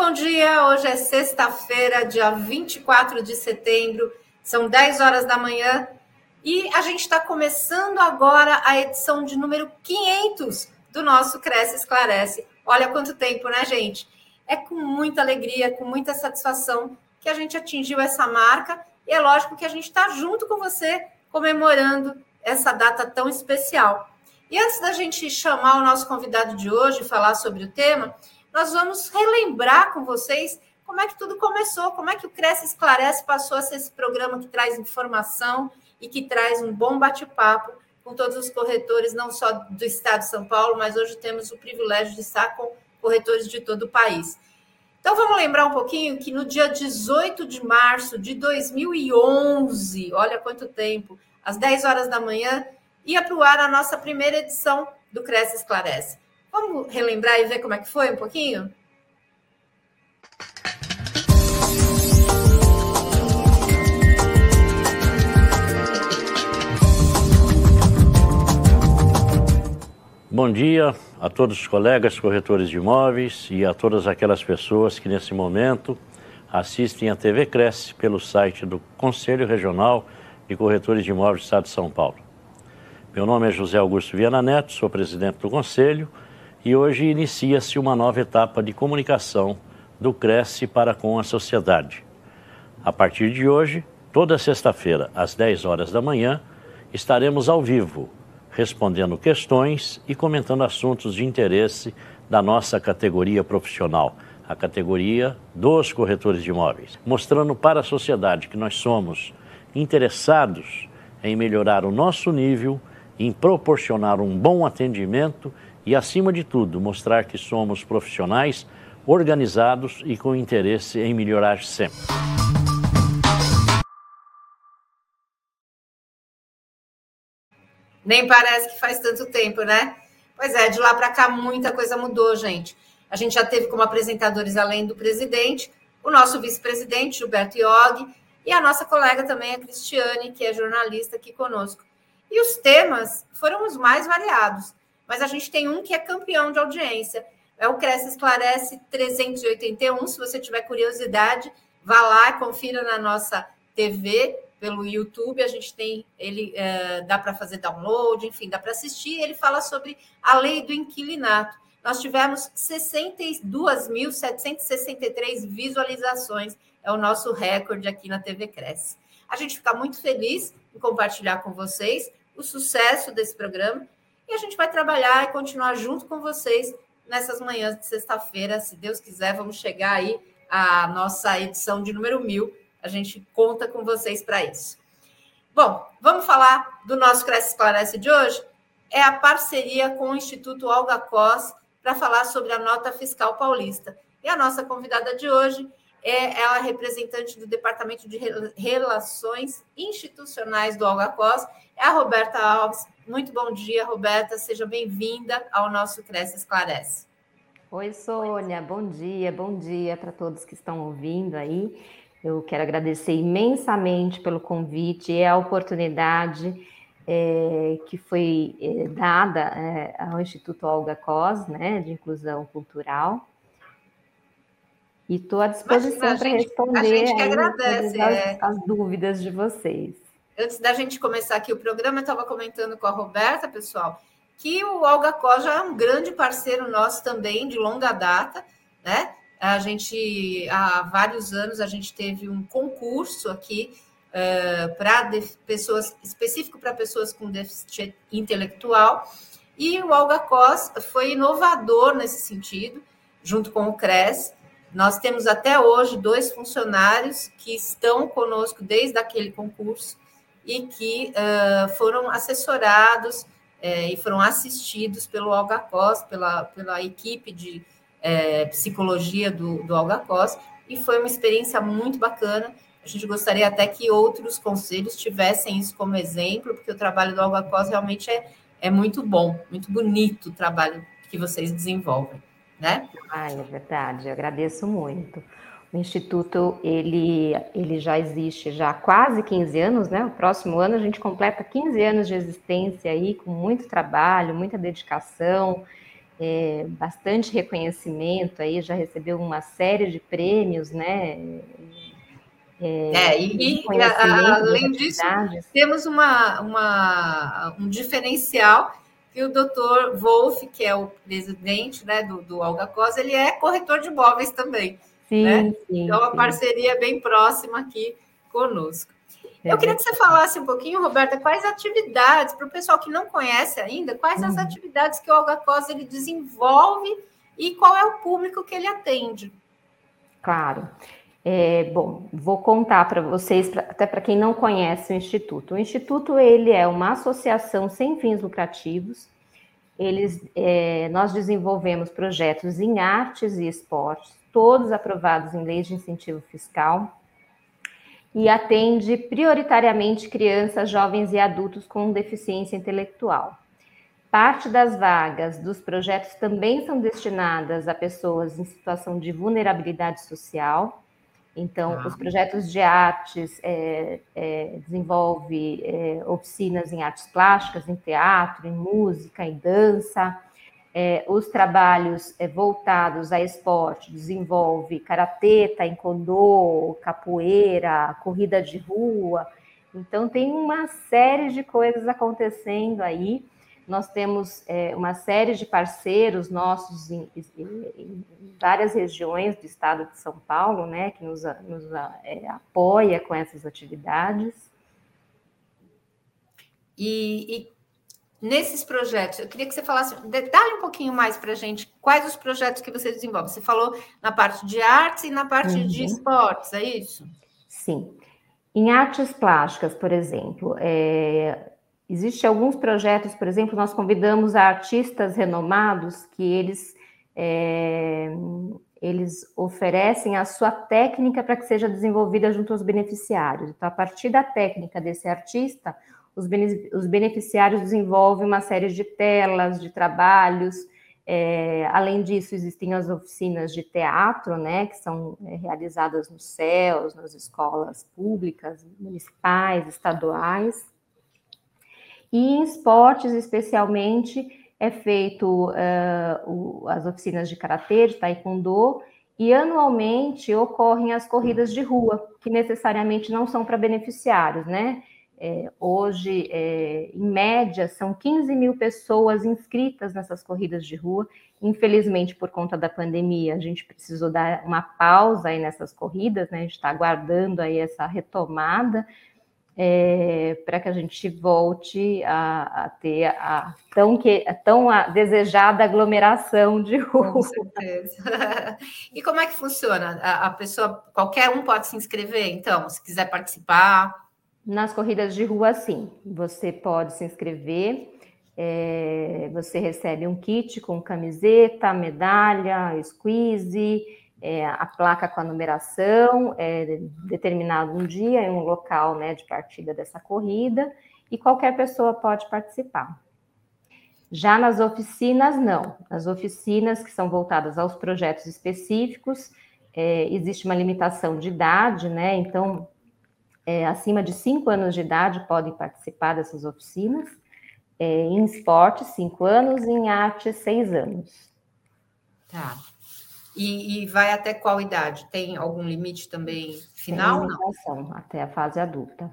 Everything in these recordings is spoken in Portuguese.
bom dia. Hoje é sexta-feira, dia 24 de setembro, são 10 horas da manhã e a gente está começando agora a edição de número 500 do nosso Cresce Esclarece. Olha quanto tempo, né, gente? É com muita alegria, com muita satisfação que a gente atingiu essa marca e é lógico que a gente está junto com você comemorando essa data tão especial. E antes da gente chamar o nosso convidado de hoje e falar sobre o tema, nós vamos relembrar com vocês como é que tudo começou, como é que o Cresce Esclarece passou a ser esse programa que traz informação e que traz um bom bate-papo com todos os corretores, não só do estado de São Paulo, mas hoje temos o privilégio de estar com corretores de todo o país. Então vamos lembrar um pouquinho que no dia 18 de março de 2011, olha quanto tempo, às 10 horas da manhã, ia para o ar a nossa primeira edição do Cresce Esclarece. Vamos relembrar e ver como é que foi um pouquinho? Bom dia a todos os colegas corretores de imóveis e a todas aquelas pessoas que nesse momento assistem a TV Cresce pelo site do Conselho Regional de Corretores de Imóveis do Estado de São Paulo. Meu nome é José Augusto Viana Neto, sou presidente do Conselho e hoje inicia-se uma nova etapa de comunicação do Cresce para com a sociedade. A partir de hoje, toda sexta-feira, às 10 horas da manhã, estaremos ao vivo, respondendo questões e comentando assuntos de interesse da nossa categoria profissional, a categoria dos corretores de imóveis, mostrando para a sociedade que nós somos interessados em melhorar o nosso nível, em proporcionar um bom atendimento e, acima de tudo, mostrar que somos profissionais organizados e com interesse em melhorar sempre. Nem parece que faz tanto tempo, né? Pois é, de lá para cá muita coisa mudou, gente. A gente já teve como apresentadores, além do presidente, o nosso vice-presidente, Gilberto Iog, e a nossa colega também, a Cristiane, que é jornalista aqui conosco. E os temas foram os mais variados mas a gente tem um que é campeão de audiência. É o Cresce Esclarece 381. Se você tiver curiosidade, vá lá, confira na nossa TV, pelo YouTube. A gente tem ele, é, dá para fazer download, enfim, dá para assistir. Ele fala sobre a lei do inquilinato. Nós tivemos 62.763 visualizações, é o nosso recorde aqui na TV Cresce. A gente fica muito feliz em compartilhar com vocês o sucesso desse programa e a gente vai trabalhar e continuar junto com vocês nessas manhãs de sexta-feira. Se Deus quiser, vamos chegar aí à nossa edição de número mil. A gente conta com vocês para isso. Bom, vamos falar do nosso Cresce Esclarece de hoje? É a parceria com o Instituto Olga Cos para falar sobre a nota fiscal paulista. E a nossa convidada de hoje é ela representante do Departamento de Relações Institucionais do Olga Cos, é a Roberta Alves, muito bom dia, Roberta. Seja bem-vinda ao nosso Cresce Esclarece. Oi, Sônia. Bom dia, bom dia para todos que estão ouvindo aí. Eu quero agradecer imensamente pelo convite e a oportunidade é, que foi é, dada é, ao Instituto Olga Cos, né, de Inclusão Cultural. E estou à disposição para responder a gente que agradece, as, é. as dúvidas de vocês antes da gente começar aqui o programa, eu estava comentando com a Roberta, pessoal, que o Olga Có já é um grande parceiro nosso também, de longa data, né? A gente, há vários anos, a gente teve um concurso aqui uh, para pessoas, específico para pessoas com déficit intelectual, e o Olga Cos foi inovador nesse sentido, junto com o CRES. Nós temos até hoje dois funcionários que estão conosco desde aquele concurso, e que uh, foram assessorados é, e foram assistidos pelo Algacos, pela, pela equipe de é, psicologia do, do Algacos, e foi uma experiência muito bacana. A gente gostaria até que outros conselhos tivessem isso como exemplo, porque o trabalho do Algacos realmente é, é muito bom, muito bonito o trabalho que vocês desenvolvem, né? Ah, é verdade, eu agradeço muito. O Instituto, ele, ele já existe já há quase 15 anos, né? O próximo ano a gente completa 15 anos de existência aí, com muito trabalho, muita dedicação, é, bastante reconhecimento aí, já recebeu uma série de prêmios, né? É, é e, e a, além disso, temos uma, uma, um diferencial que o doutor Wolf, que é o presidente né, do, do Alga Cosa, ele é corretor de imóveis também. Sim, né? sim, então, a parceria bem próxima aqui conosco. Eu queria que você falasse um pouquinho, Roberta, quais atividades, para o pessoal que não conhece ainda, quais as uhum. atividades que o Olga Cosa ele desenvolve e qual é o público que ele atende. Claro. É, bom, vou contar para vocês, pra, até para quem não conhece o Instituto. O Instituto ele é uma associação sem fins lucrativos. Eles, é, nós desenvolvemos projetos em artes e esportes, todos aprovados em leis de incentivo fiscal e atende prioritariamente crianças, jovens e adultos com deficiência intelectual. Parte das vagas dos projetos também são destinadas a pessoas em situação de vulnerabilidade social. Então, ah. os projetos de artes é, é, desenvolve é, oficinas em artes plásticas, em teatro, em música, em dança, é, os trabalhos é, voltados a esporte desenvolve karatê, taekwondo, capoeira, corrida de rua. Então tem uma série de coisas acontecendo aí. Nós temos é, uma série de parceiros nossos em, em, em, várias regiões do estado de São Paulo, né, que nos, nos é, apoia com essas atividades. E, e nesses projetos, eu queria que você falasse, detalhe um pouquinho mais para a gente quais os projetos que você desenvolve. Você falou na parte de artes e na parte uhum. de esportes, é isso? Sim. Em artes plásticas, por exemplo, é, existem alguns projetos, por exemplo, nós convidamos artistas renomados que eles é, eles oferecem a sua técnica para que seja desenvolvida junto aos beneficiários. Então, a partir da técnica desse artista, os beneficiários desenvolvem uma série de telas, de trabalhos. É, além disso, existem as oficinas de teatro, né, que são é, realizadas nos céus, nas escolas públicas, municipais, estaduais. E em esportes, especialmente, é feito uh, o, as oficinas de karatê, de taekwondo, e anualmente ocorrem as corridas de rua, que necessariamente não são para beneficiários, né? É, hoje, é, em média, são 15 mil pessoas inscritas nessas corridas de rua. Infelizmente, por conta da pandemia, a gente precisou dar uma pausa aí nessas corridas, né? A gente está aguardando aí essa retomada é, para que a gente volte a, a ter a tão, que, a tão desejada aglomeração de rua. Com certeza. e como é que funciona? A, a pessoa, qualquer um pode se inscrever, então, se quiser participar? Nas corridas de rua, sim. Você pode se inscrever, é, você recebe um kit com camiseta, medalha, squeeze, é, a placa com a numeração, é, determinado um dia em um local né, de partida dessa corrida, e qualquer pessoa pode participar. Já nas oficinas, não. Nas oficinas que são voltadas aos projetos específicos, é, existe uma limitação de idade, né? Então, é, acima de 5 anos de idade podem participar dessas oficinas. É, em esporte, 5 anos, em arte, 6 anos. Tá. E, e, vai até qual idade? Tem algum limite também final? Tem até a fase adulta.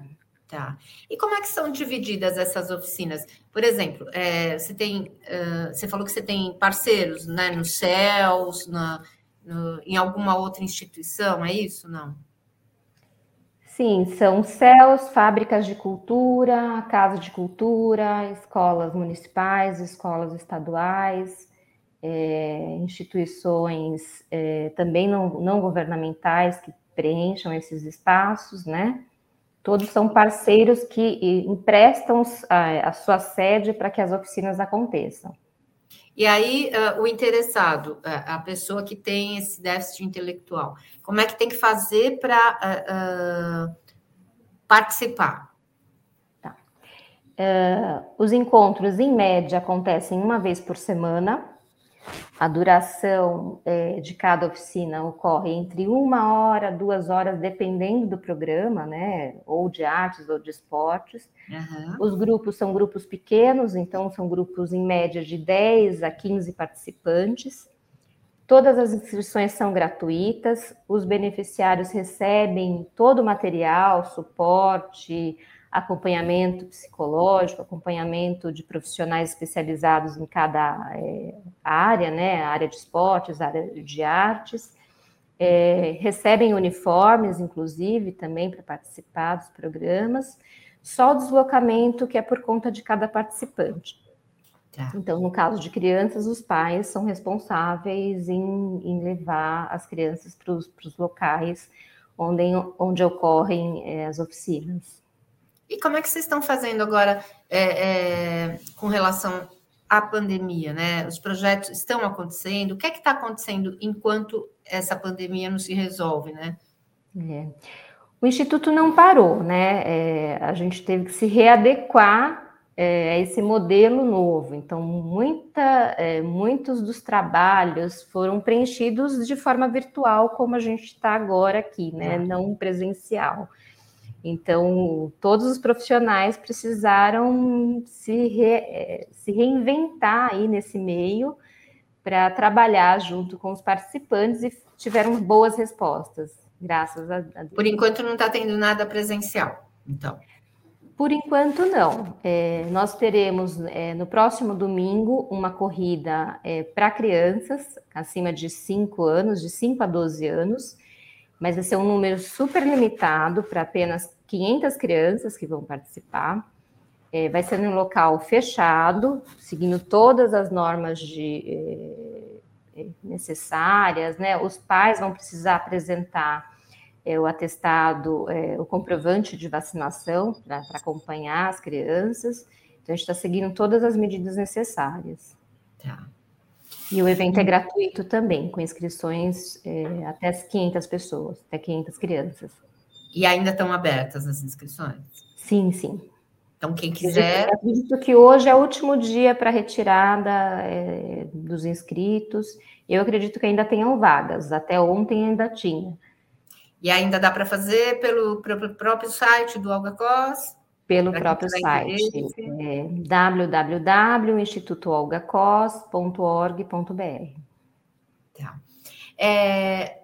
Tá. E como é que são divididas essas oficinas? Por exemplo, é, você tem, uh, você falou que você tem parceiros, né, nos céus, na, no, em alguma outra instituição, é isso? Não? Sim, são céus, fábricas de cultura, casa de cultura, escolas municipais, escolas estaduais, é, instituições é, também não, não governamentais que preencham esses espaços, né? Todos são parceiros que emprestam a, a sua sede para que as oficinas aconteçam. E aí, uh, o interessado, uh, a pessoa que tem esse déficit intelectual, como é que tem que fazer para uh, participar? Tá. os encontros, em média, acontecem uma vez por semana. A duração é, de cada oficina ocorre entre uma hora, duas horas, dependendo do programa, né? Ou de artes ou de esportes. Uhum. Os grupos são grupos pequenos, então são grupos em média de 10 a 15 participantes. Todas as inscrições são gratuitas, os beneficiários recebem todo o material, suporte, acompanhamento psicológico, acompanhamento de profissionais especializados em cada é, área, né, área de esportes, área de artes, é, recebem uniformes, inclusive, também para participar dos programas, só o deslocamento que é por conta de cada participante. Tá. Então, no caso de crianças, os pais são responsáveis em, em levar as crianças para os locais onde, onde ocorrem é, as oficinas. E como é que vocês estão fazendo agora é, é, com relação à pandemia, né? Os projetos estão acontecendo? O que é que está acontecendo enquanto essa pandemia não se resolve, né? É. O Instituto não parou, né? É, a gente teve que se readequar é, a esse modelo novo. Então, muita, é, muitos dos trabalhos foram preenchidos de forma virtual, como a gente está agora aqui, né? Não presencial. Então, todos os profissionais precisaram se, re, é, se reinventar aí nesse meio para trabalhar junto com os participantes e tiveram boas respostas, graças a Deus. Por enquanto não está tendo nada presencial, então. Por enquanto, não. É, nós teremos é, no próximo domingo uma corrida é, para crianças acima de 5 anos, de 5 a 12 anos, mas vai ser um número super limitado para apenas 500 crianças que vão participar. É, vai ser num local fechado, seguindo todas as normas de, é, é, necessárias, né? Os pais vão precisar apresentar é, o atestado, o comprovante de vacinação para acompanhar as crianças. Então, a gente está seguindo todas as medidas necessárias. Tá. E o evento é gratuito também, com inscrições é, até 500 pessoas, até 500 crianças. E ainda estão abertas as inscrições? Sim, sim. Então, quem quiser. Eu acredito que hoje é o último dia para retirada é, dos inscritos. Eu acredito que ainda tenham vagas. Até ontem ainda tinha. E ainda dá para fazer pelo, pelo, próprio site do AlgaCos? Pelo próprio site, é, www.institutoalgacos.org.br. Tá. É,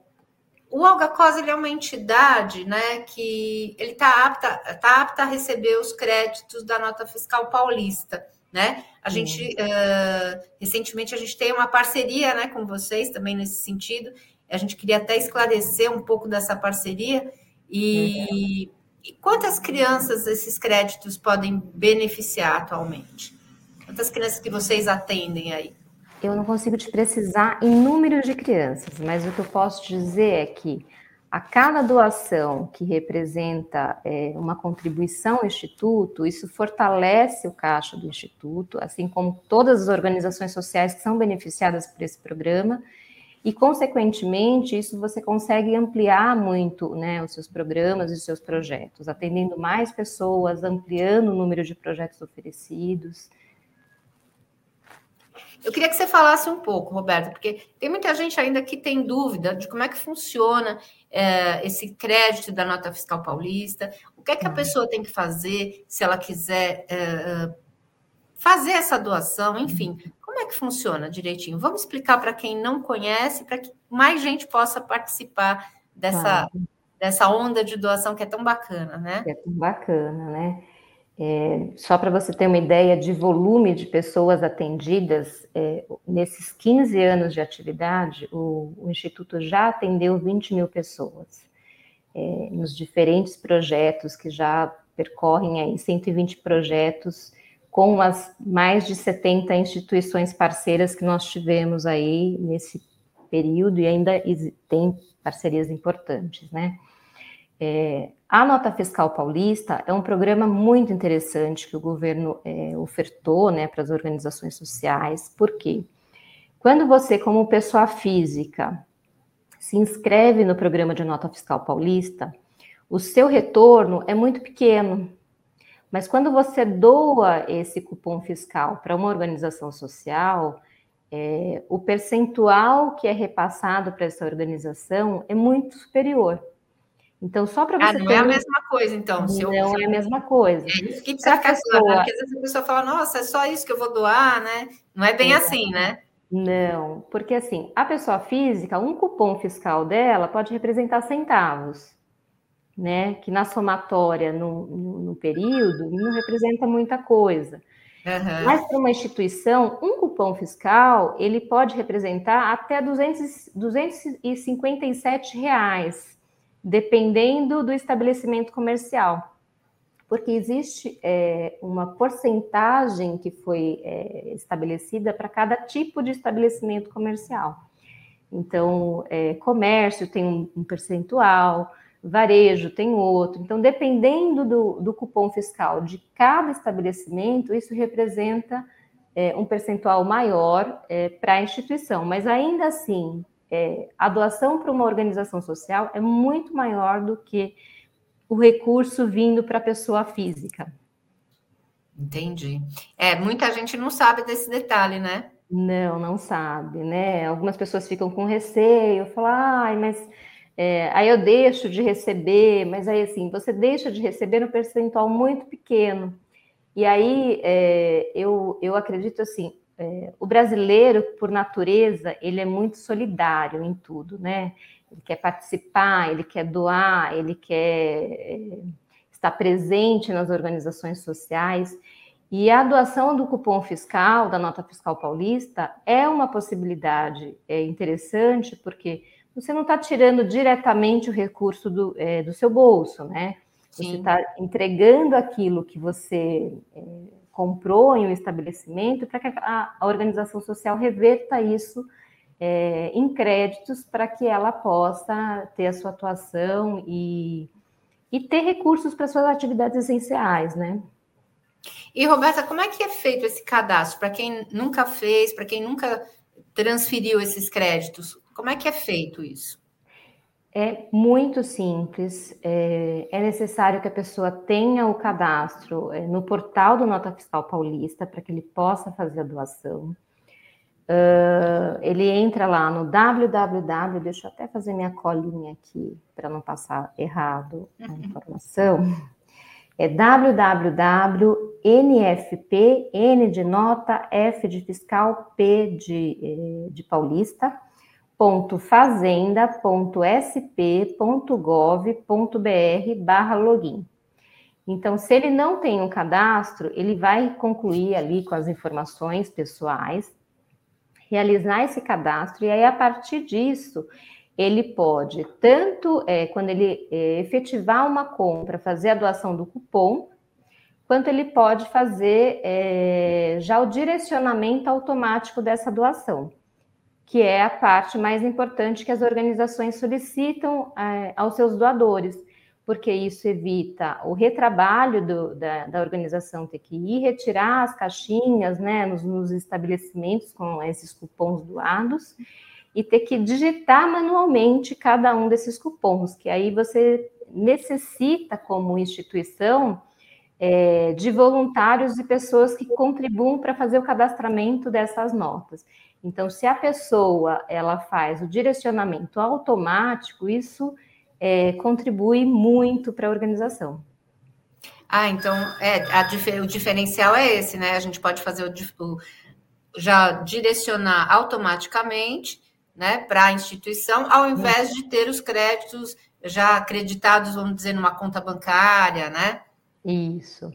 o AlgaCos ele é uma entidade né, que ele está apta, tá apta a receber os créditos da nota fiscal paulista. Né? A gente uh, recentemente a gente tem uma parceria né, com vocês também nesse sentido, a gente queria até esclarecer um pouco dessa parceria e, e quantas crianças esses créditos podem beneficiar atualmente? Quantas crianças que vocês atendem aí? Eu não consigo te precisar em número de crianças, mas o que eu posso dizer é que a cada doação que representa é, uma contribuição ao Instituto, isso fortalece o caixa do Instituto, assim como todas as organizações sociais que são beneficiadas por esse programa, e, consequentemente, isso você consegue ampliar muito né, os seus programas e os seus projetos, atendendo mais pessoas, ampliando o número de projetos oferecidos. Eu queria que você falasse um pouco, Roberto, porque tem muita gente ainda que tem dúvida de como é que funciona é, esse crédito da nota fiscal paulista, o que é que a uhum. pessoa tem que fazer se ela quiser é, fazer essa doação, enfim, como é que funciona direitinho? Vamos explicar para quem não conhece, para que mais gente possa participar dessa, dessa onda de doação que é tão bacana, né? É tão bacana, né? É, só para você ter uma ideia de volume de pessoas atendidas, é, nesses 15 anos de atividade, o, o, Instituto já atendeu 20 mil pessoas, é, nos diferentes projetos que já percorrem aí 120 projetos com as mais de 70 instituições parceiras que nós tivemos aí nesse período e ainda tem parcerias importantes, né? É, a Nota Fiscal Paulista é um programa muito interessante que o governo é, ofertou né, para as organizações sociais, porque quando você, como pessoa física, se inscreve no programa de Nota Fiscal Paulista, o seu retorno é muito pequeno, mas quando você doa esse cupom fiscal para uma organização social, é, o percentual que é repassado para essa organização é muito superior. Então, só para ah, você. Ah, não é a mesma coisa, então. Não eu... é a mesma coisa. É isso que precisa ficar pessoa... claro, porque às vezes a pessoa fala, nossa, é só isso que eu vou doar, né? Não é bem é. assim, né? Não, porque assim, a pessoa física, um cupom fiscal dela pode representar centavos, né? Que na somatória, no, no, no período, não representa muita coisa. Uhum. Mas para uma instituição, um cupom fiscal ele pode representar até 200, 257 reais, dependendo do estabelecimento comercial, porque existe é, uma porcentagem que foi é, estabelecida para cada tipo de estabelecimento comercial. Então, é, comércio tem um, um percentual, varejo tem outro. Então, dependendo do, do cupom fiscal de cada estabelecimento, isso representa é, um percentual maior é, para a instituição. Mas ainda assim, é, a doação para uma organização social é muito maior do que o recurso vindo para a pessoa física. Entendi. É, muita gente não sabe desse detalhe, né? Não, não sabe, né? Algumas pessoas ficam com receio, falam, ai, mas é, aí eu deixo de receber, mas aí assim, você deixa de receber no percentual muito pequeno. E aí é, eu, eu acredito assim, é, o brasileiro, por natureza, ele é muito solidário em tudo, né? Ele quer participar, ele quer doar, ele quer é, estar presente nas organizações sociais. E a doação do cupom fiscal, da nota fiscal paulista, é uma possibilidade é, interessante, porque você não está tirando diretamente o recurso do, é, do seu bolso, né? Sim. Você está entregando aquilo que você é, comprou em um estabelecimento para que a, a, organização social reverta isso é, em créditos para que ela possa ter a sua atuação e, e ter recursos para suas atividades essenciais, né? E Roberta, como é que é feito esse cadastro? Para quem nunca fez, para quem nunca transferiu esses créditos, como é que é feito isso? É muito simples. É, é necessário que a pessoa tenha o cadastro é, no portal do Nota Fiscal Paulista para que ele possa fazer a doação. Uh, ele entra lá no www, deixa eu até fazer minha colinha aqui para não passar errado a informação. É www.nfp, N de nota, F de fiscal, P de, eh, de paulista, www.fazenda.sp.gov.br barra login. Então, se ele não tem um cadastro, ele vai concluir ali com as informações pessoais, realizar esse cadastro, e aí, a partir disso, ele pode, tanto é, quando ele é, efetivar uma compra, fazer a doação do cupom, quanto ele pode fazer é, já o direcionamento automático dessa doação que é a parte mais importante que as organizações solicitam é, aos seus doadores, porque isso evita o retrabalho do, da, da, organização ter que ir retirar as caixinhas né, nos, nos estabelecimentos com esses cupons doados e ter que digitar manualmente cada um desses cupons, que aí você necessita, como instituição, é, de voluntários e pessoas que contribuam para fazer o cadastramento dessas notas. Então, se a pessoa ela faz o direcionamento automático, isso é, contribui muito para a organização. Ah, então é, a, o diferencial é esse, né? A gente pode fazer o, o já direcionar automaticamente, né, para a instituição, ao invés de ter os créditos já acreditados, vamos dizer, numa conta bancária, né? Isso.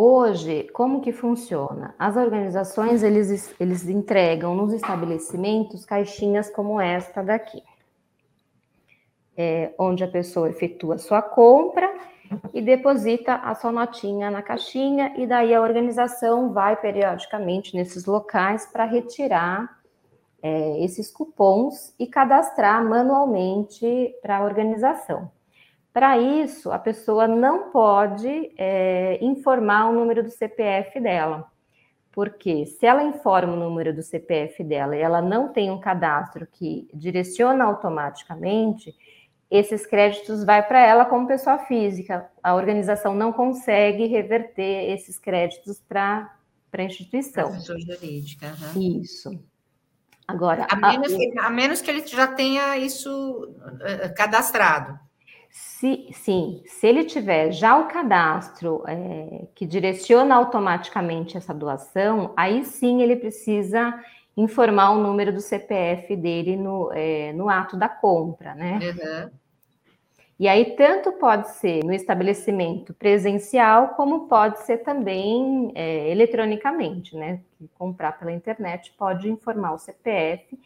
Hoje, como que funciona? As organizações, eles, eles entregam nos estabelecimentos caixinhas como esta daqui, é, onde a pessoa efetua sua compra e deposita a sua notinha na caixinha, e daí a organização vai periodicamente nesses locais para retirar é, esses cupons e cadastrar manualmente para a organização. Para isso, a pessoa não pode é, informar o número do CPF dela, porque se ela informa o número do CPF dela e ela não tem um cadastro que direciona automaticamente, esses créditos vai para ela como pessoa física. A organização não consegue reverter esses créditos para a instituição. Pessoa jurídica. Uhum. Isso. Agora, a menos, a, a menos que ele já tenha isso uh, cadastrado. Se, sim, se ele tiver já o cadastro é, que direciona automaticamente essa doação, aí sim ele precisa informar o número do CPF dele no, é, no ato da compra, né? Uhum. E aí, tanto pode ser no estabelecimento presencial, como pode ser também é, eletronicamente, né? Comprar pela internet pode informar o CPF.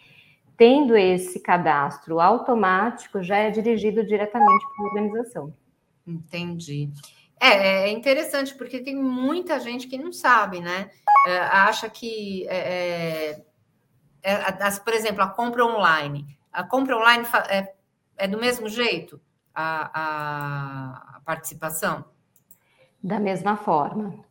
Tendo esse cadastro automático, já é dirigido diretamente para a organização. Entendi. É, é interessante, porque tem muita gente que não sabe, né? É, acha que, é, é, é por exemplo, a compra online. A compra online é, é do mesmo jeito? a, a participação? Da mesma forma.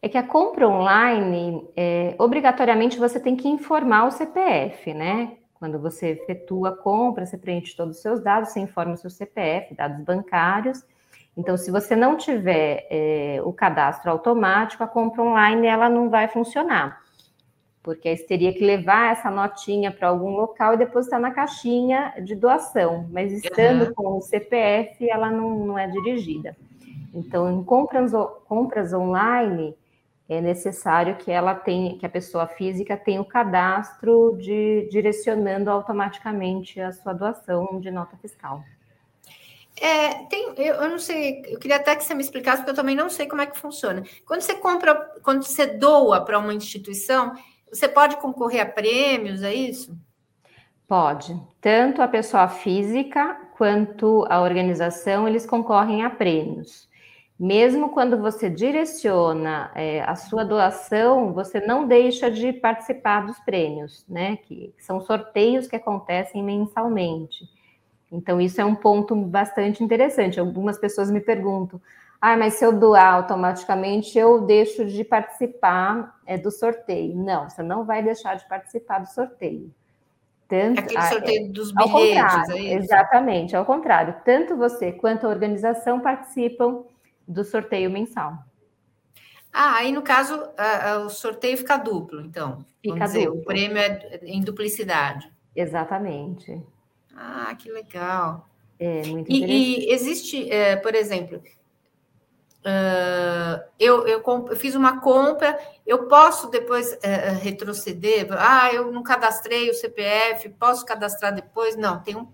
É que a compra online, é, obrigatoriamente você tem que informar o CPF, né? Quando você efetua a compra, você preenche todos os seus dados, você informa o seu CPF, dados bancários. Então, se você não tiver é, o cadastro automático, a compra online ela não vai funcionar porque aí você teria que levar essa notinha para algum local e depositar na caixinha de doação, mas estando uhum. com o CPF, ela não, não é dirigida. Então, em compras, compras online, é necessário que ela tenha, que a pessoa física tenha o cadastro de direcionando automaticamente a sua doação de nota fiscal. É, tem, eu, eu, não sei, eu queria até que você me explicasse, porque eu também não sei como é que funciona. Quando você compra, quando você doa para uma instituição, você pode concorrer a prêmios, é isso? Pode. Tanto a pessoa física quanto a organização, eles concorrem a prêmios. Mesmo quando você direciona é, a sua doação, você não deixa de participar dos prêmios, né? Que são sorteios que acontecem mensalmente. Então, isso é um ponto bastante interessante. Algumas pessoas me perguntam: ah, mas se eu doar automaticamente, eu deixo de participar é, do sorteio. Não, você não vai deixar de participar do sorteio. Tanto, Aquele sorteio ah, dos bilhetes, é Exatamente, ao contrário. Tanto você quanto a organização participam do sorteio mensal. Ah, aí no caso, o sorteio fica duplo, então. Fica dizer, duplo. o prêmio é em duplicidade. Exatamente. Ah, que legal. É, muito interessante. E, e existe, é, por exemplo, Uh, eu, eu, eu, fiz uma compra, eu posso depois uh, retroceder? Ah, eu não cadastrei o CPF, posso cadastrar depois? Não, tem, um,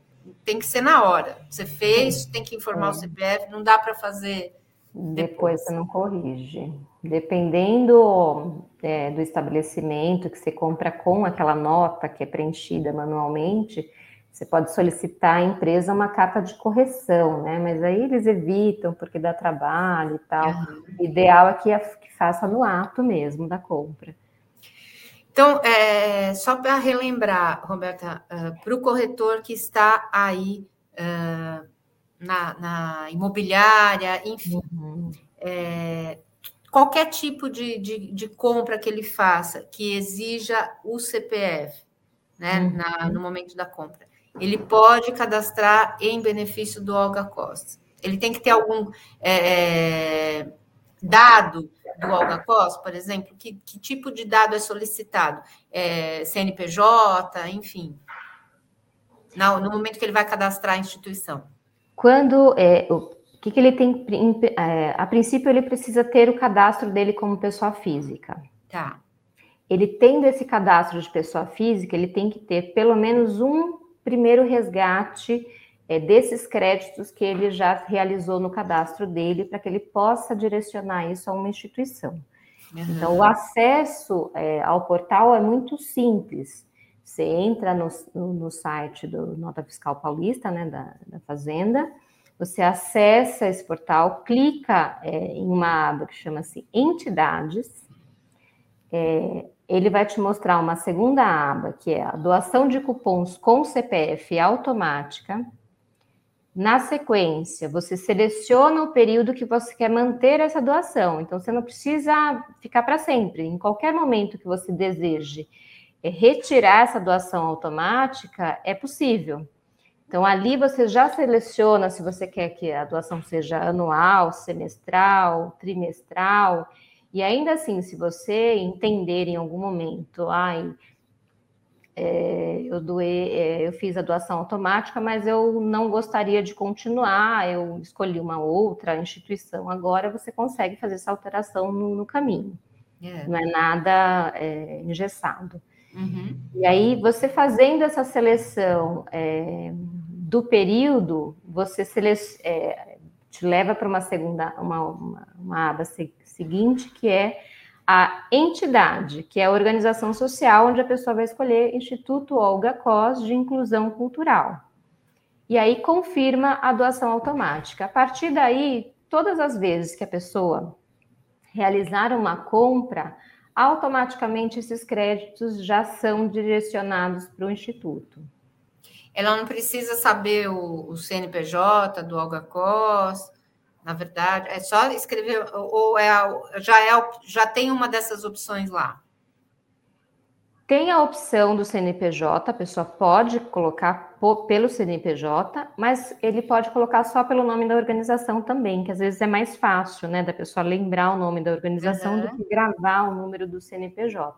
tem que ser na hora. Você fez, tem que informar o CPF, não dá para fazer. Depois. você não corrige. Dependendo é, do estabelecimento que você compra com aquela nota que é preenchida manualmente, você pode solicitar à empresa uma carta de correção, né? Mas aí eles evitam porque dá trabalho e tal. Uhum. O ideal é que, que faça no ato mesmo da compra. Então, é, só para relembrar, Roberta, uh, para o corretor que está aí uh, na, na, imobiliária, enfim, uhum. é, qualquer tipo de, de, de, compra que ele faça que exija o CPF, né, uhum. na, no momento da compra ele pode cadastrar em benefício do Olga Costa. Ele tem que ter algum é, é dado do Olga Costa, por exemplo, que, que tipo de dado é solicitado? É, CNPJ, enfim. No, no momento que ele vai cadastrar a instituição. Quando é, o que, que ele tem? É, a princípio, ele precisa ter o cadastro dele como pessoa física. Tá. Ele tendo esse cadastro de pessoa física, ele tem que ter pelo menos um primeiro resgate é, desses créditos que ele já realizou no cadastro dele, para que ele possa direcionar isso a uma instituição. Uhum. Então, o acesso é, ao portal é muito simples. Você entra no, no, site do Nota Fiscal Paulista, né, da, da Fazenda, você acessa esse portal, clica é, em uma aba que chama-se Entidades, é, ele vai te mostrar uma segunda aba, que é a doação de cupons com CPF automática. Na sequência, você seleciona o período que você quer manter essa doação. Então, você não precisa ficar para sempre. Em qualquer momento que você deseje retirar essa doação automática, é possível. Então, ali você já seleciona se você quer que a doação seja anual, semestral, trimestral e ainda assim, se você entender em algum momento, ai, é, eu doei, é, eu fiz a doação automática, mas eu não gostaria de continuar, eu escolhi uma outra instituição. Agora você consegue fazer essa alteração no, no caminho. É. Não é nada é, engessado. Uhum. E aí, você fazendo essa seleção é, do período, você é, te leva para uma segunda, uma, uma, uma aba seguinte, que é a entidade, que é a organização social, onde a pessoa vai escolher Instituto Olga Cos de Inclusão Cultural. E aí confirma a doação automática. A partir daí, todas as vezes que a pessoa realizar uma compra, automaticamente esses créditos já são direcionados para o Instituto. Ela não precisa saber o, o CNPJ do Olga Cos, na verdade, é só escrever, ou é, já, é, já tem uma dessas opções lá? Tem a opção do CNPJ, a pessoa pode colocar pelo CNPJ, mas ele pode colocar só pelo nome da organização também, que às vezes é mais fácil, né, da pessoa lembrar o nome da organização uhum. do que gravar o número do CNPJ.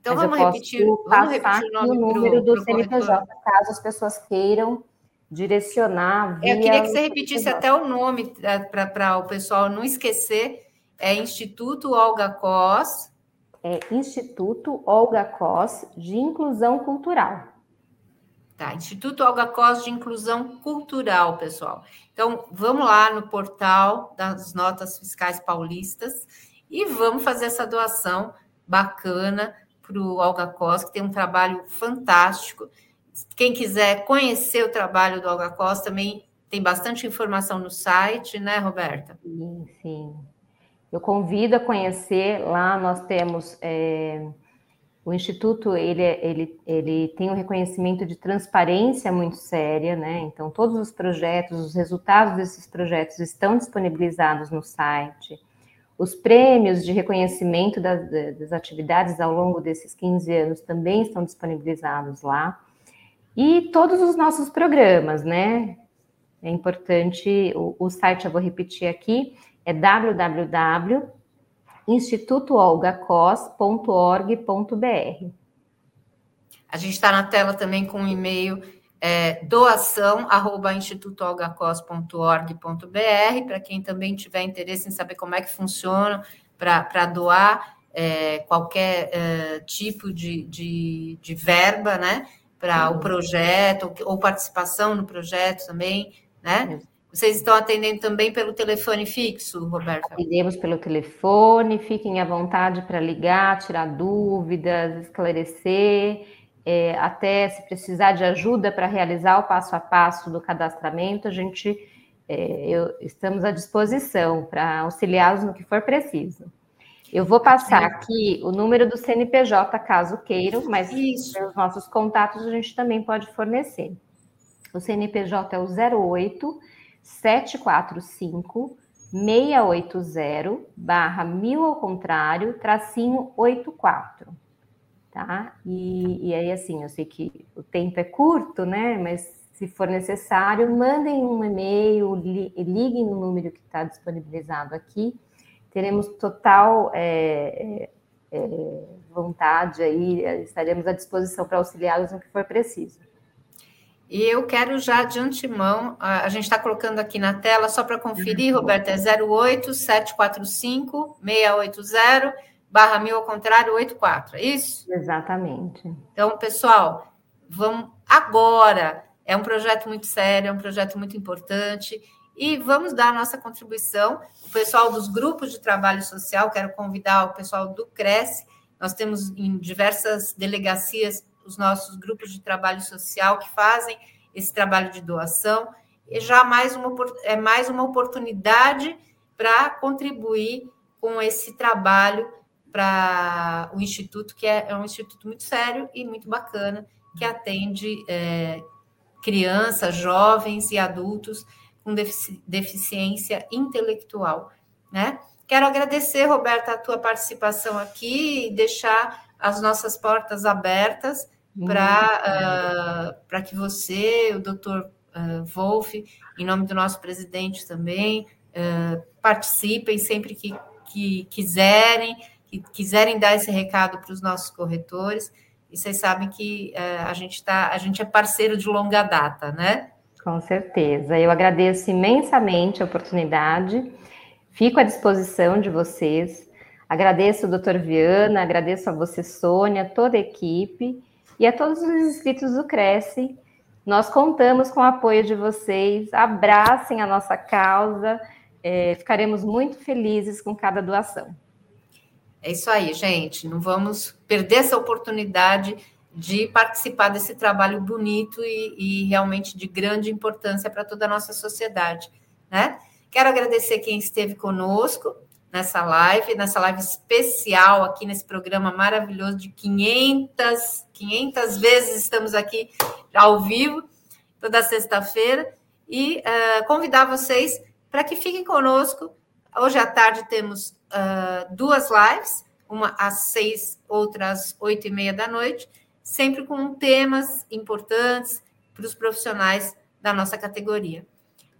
Então mas vamos repetir, vamos repetir o, o número pro, do pro CNPJ, corretor. caso as pessoas queiram direcionar. Via Eu queria que você repetisse até o nome é, para o pessoal não esquecer. É Instituto Olga Cos. É Instituto Olga Cos de Inclusão Cultural. Tá, Instituto Olga Cos de Inclusão Cultural, pessoal. Então, vamos lá no portal das notas fiscais paulistas e vamos fazer essa doação bacana para o Olga Cos, que tem um trabalho fantástico quem quiser conhecer o trabalho do Olga Costa, também tem bastante informação no site, né, Roberta? Sim, sim. Eu convido a conhecer. Lá nós temos é, o Instituto, ele, ele, ele tem um reconhecimento de transparência muito séria, né? Então, todos os projetos, os resultados desses projetos estão disponibilizados no site. Os prêmios de reconhecimento das, das atividades ao longo desses 15 anos também estão disponibilizados lá. E todos os nossos programas, né? É importante, o, o site eu vou repetir aqui, é www.institutoolgacos.org.br. A gente está na tela também com um e-mail é, doação arroba institutoalgacos.org.br para quem também tiver interesse em saber como é que funciona para doar é, qualquer é, tipo de, de, de verba, né? para o projeto, ou participação no projeto também, né? Vocês estão atendendo também pelo telefone fixo, Roberto? Atendemos pelo telefone, fiquem à vontade para ligar, tirar dúvidas, esclarecer, é, até se precisar de ajuda para realizar o passo a passo do cadastramento, a gente é, eu, estamos à disposição para auxiliá-los no que for preciso. Eu vou passar aqui o número do CNPJ, caso queiram, mas Isso. os nossos contatos a gente também pode fornecer. O CNPJ é o 08 745 680 barra mil ao contrário, tracinho 84. Tá? E, e aí, assim, eu sei que o tempo é curto, né? Mas se for necessário, mandem um e-mail, liguem no número que está disponibilizado aqui teremos total é, é, é, vontade aí, estaremos à disposição para auxiliá-los no que for preciso. E eu quero já de antemão, a, gente está colocando aqui na tela, só para conferir. Roberto, é 08 745 680 barra mil ao contrário 84, é isso? Exatamente. Então, pessoal, vamos agora. É um projeto muito sério, é um projeto muito importante e vamos dar a nossa contribuição. O pessoal dos grupos de trabalho social, quero convidar o pessoal do Cresce, nós temos em diversas delegacias os nossos grupos de trabalho social que fazem esse trabalho de doação, e já mais uma, é mais uma oportunidade para contribuir com esse trabalho para o Instituto, que é, é, um instituto muito sério e muito bacana, que atende é, crianças, jovens e adultos com deficiência intelectual, né? Quero agradecer, Roberta, a tua participação aqui e deixar as nossas portas abertas para uh, que você, o doutor uh, Wolf, em nome do nosso presidente também, uh, participem sempre que, que quiserem, que quiserem dar esse recado para os nossos corretores. e vocês sabem que é, a gente tá, a gente é parceiro de longa data, né? Com certeza. Eu agradeço imensamente a oportunidade, fico à disposição de vocês. Agradeço o doutor Viana, agradeço a você, Sônia, toda a equipe e a todos os inscritos do Cresce. Nós contamos com o apoio de vocês. Abracem a nossa causa. É, ficaremos muito felizes com cada doação. É isso aí, gente. Não vamos perder essa oportunidade de participar desse trabalho bonito e, e realmente de grande importância para toda a nossa sociedade, né? Quero agradecer quem esteve conosco nessa live, nessa live especial aqui nesse programa maravilhoso de 500, 500 vezes estamos aqui ao vivo, toda sexta-feira, e uh, convidar vocês para que fiquem conosco. Hoje à tarde temos uh, duas lives, uma às seis, outra às oito e meia da noite, sempre com temas importantes para os profissionais da nossa categoria.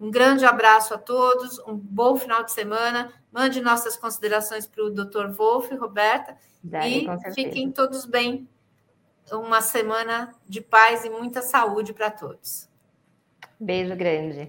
Um grande abraço a todos, um bom final de semana. Mande nossas considerações para o Dr. Wolf, Roberta, Daí, e fiquem todos bem. Uma semana de paz e muita saúde para todos. Beijo grande.